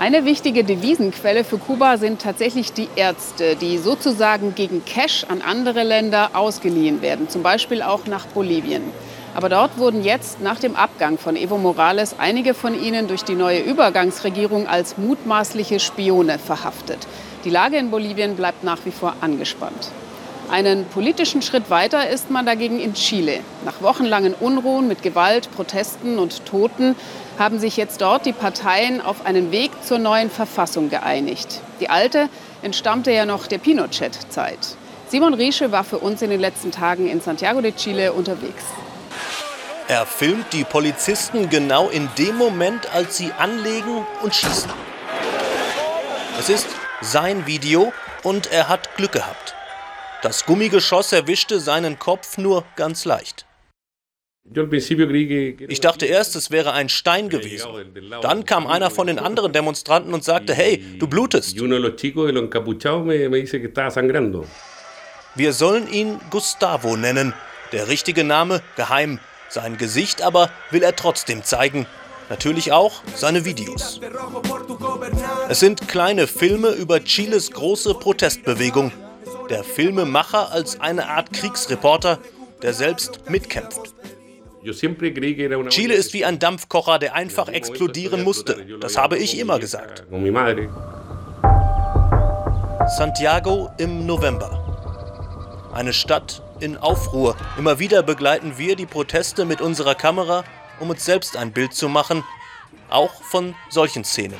Eine wichtige Devisenquelle für Kuba sind tatsächlich die Ärzte, die sozusagen gegen Cash an andere Länder ausgeliehen werden, zum Beispiel auch nach Bolivien. Aber dort wurden jetzt nach dem Abgang von Evo Morales einige von ihnen durch die neue Übergangsregierung als mutmaßliche Spione verhaftet. Die Lage in Bolivien bleibt nach wie vor angespannt. Einen politischen Schritt weiter ist man dagegen in Chile. Nach wochenlangen Unruhen mit Gewalt, Protesten und Toten haben sich jetzt dort die Parteien auf einen Weg zur neuen Verfassung geeinigt. Die alte entstammte ja noch der Pinochet-Zeit. Simon Riesche war für uns in den letzten Tagen in Santiago de Chile unterwegs. Er filmt die Polizisten genau in dem Moment, als sie anlegen und schießen. Es ist sein Video und er hat Glück gehabt. Das Gummigeschoss erwischte seinen Kopf nur ganz leicht. Ich dachte erst, es wäre ein Stein gewesen. Dann kam einer von den anderen Demonstranten und sagte, hey, du blutest. Wir sollen ihn Gustavo nennen. Der richtige Name geheim. Sein Gesicht aber will er trotzdem zeigen. Natürlich auch seine Videos. Es sind kleine Filme über Chiles große Protestbewegung der Filmemacher als eine Art Kriegsreporter, der selbst mitkämpft. Chile ist wie ein Dampfkocher, der einfach explodieren musste. Das habe ich immer gesagt. Santiago im November. Eine Stadt in Aufruhr. Immer wieder begleiten wir die Proteste mit unserer Kamera, um uns selbst ein Bild zu machen, auch von solchen Szenen.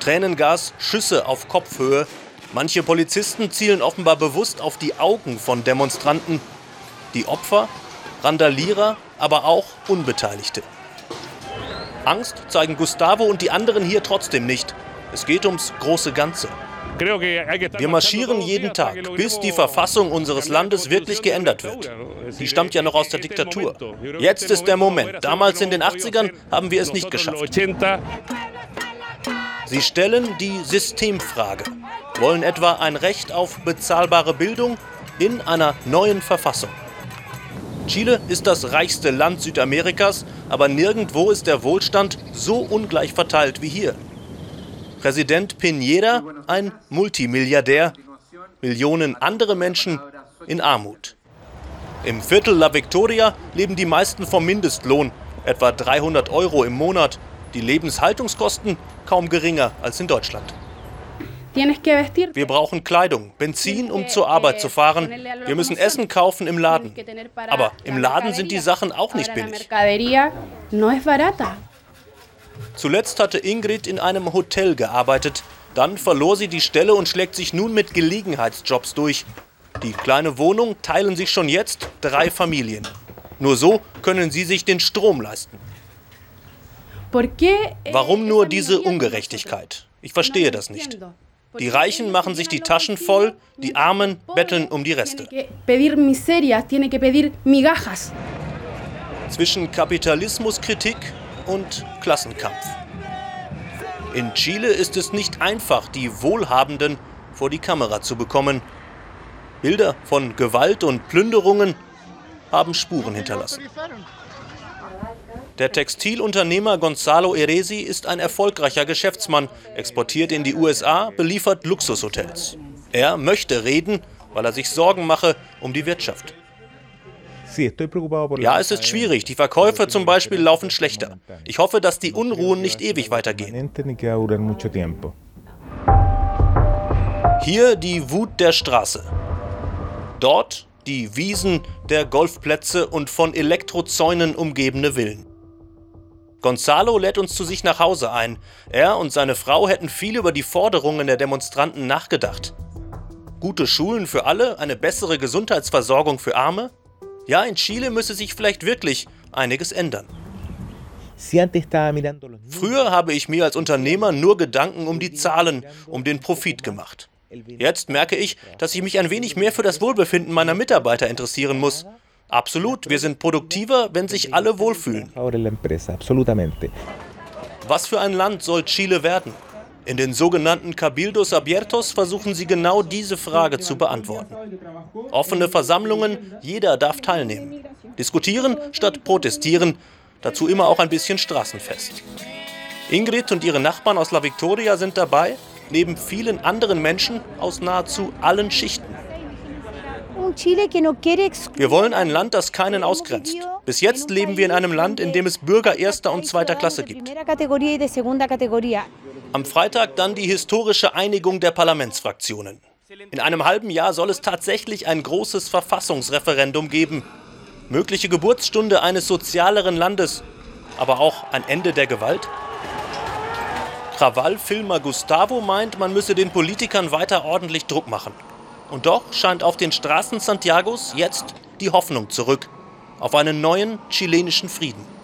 Tränengas, Schüsse auf Kopfhöhe, Manche Polizisten zielen offenbar bewusst auf die Augen von Demonstranten. Die Opfer, Randalierer, aber auch Unbeteiligte. Angst zeigen Gustavo und die anderen hier trotzdem nicht. Es geht ums große Ganze. Wir marschieren jeden Tag, bis die Verfassung unseres Landes wirklich geändert wird. Die stammt ja noch aus der Diktatur. Jetzt ist der Moment. Damals in den 80ern haben wir es nicht geschafft. Sie stellen die Systemfrage wollen etwa ein Recht auf bezahlbare Bildung in einer neuen Verfassung. Chile ist das reichste Land Südamerikas, aber nirgendwo ist der Wohlstand so ungleich verteilt wie hier. Präsident Piñera ein Multimilliardär, Millionen andere Menschen in Armut. Im Viertel La Victoria leben die meisten vom Mindestlohn, etwa 300 Euro im Monat, die Lebenshaltungskosten kaum geringer als in Deutschland. Wir brauchen Kleidung, Benzin, um zur Arbeit zu fahren. Wir müssen Essen kaufen im Laden. Aber im Laden sind die Sachen auch nicht billig. Zuletzt hatte Ingrid in einem Hotel gearbeitet. Dann verlor sie die Stelle und schlägt sich nun mit Gelegenheitsjobs durch. Die kleine Wohnung teilen sich schon jetzt drei Familien. Nur so können sie sich den Strom leisten. Warum nur diese Ungerechtigkeit? Ich verstehe das nicht. Die Reichen machen sich die Taschen voll, die Armen betteln um die Reste. Zwischen Kapitalismuskritik und Klassenkampf. In Chile ist es nicht einfach, die Wohlhabenden vor die Kamera zu bekommen. Bilder von Gewalt und Plünderungen haben Spuren hinterlassen. Der Textilunternehmer Gonzalo Eresi ist ein erfolgreicher Geschäftsmann, exportiert in die USA, beliefert Luxushotels. Er möchte reden, weil er sich Sorgen mache um die Wirtschaft. Ja, es ist schwierig. Die Verkäufe zum Beispiel laufen schlechter. Ich hoffe, dass die Unruhen nicht ewig weitergehen. Hier die Wut der Straße. Dort die Wiesen der Golfplätze und von Elektrozäunen umgebene Villen. Gonzalo lädt uns zu sich nach Hause ein. Er und seine Frau hätten viel über die Forderungen der Demonstranten nachgedacht. Gute Schulen für alle, eine bessere Gesundheitsversorgung für Arme? Ja, in Chile müsse sich vielleicht wirklich einiges ändern. Früher habe ich mir als Unternehmer nur Gedanken um die Zahlen, um den Profit gemacht. Jetzt merke ich, dass ich mich ein wenig mehr für das Wohlbefinden meiner Mitarbeiter interessieren muss. Absolut, wir sind produktiver, wenn sich alle wohlfühlen. Was für ein Land soll Chile werden? In den sogenannten Cabildos Abiertos versuchen sie genau diese Frage zu beantworten. Offene Versammlungen, jeder darf teilnehmen. Diskutieren statt protestieren, dazu immer auch ein bisschen straßenfest. Ingrid und ihre Nachbarn aus La Victoria sind dabei, neben vielen anderen Menschen aus nahezu allen Schichten. Wir wollen ein Land, das keinen ausgrenzt. Bis jetzt leben wir in einem Land, in dem es Bürger erster und zweiter Klasse gibt. Am Freitag dann die historische Einigung der Parlamentsfraktionen. In einem halben Jahr soll es tatsächlich ein großes Verfassungsreferendum geben. Mögliche Geburtsstunde eines sozialeren Landes, aber auch ein Ende der Gewalt? Krawall-Filmer Gustavo meint, man müsse den Politikern weiter ordentlich Druck machen. Und doch scheint auf den Straßen Santiagos jetzt die Hoffnung zurück auf einen neuen chilenischen Frieden.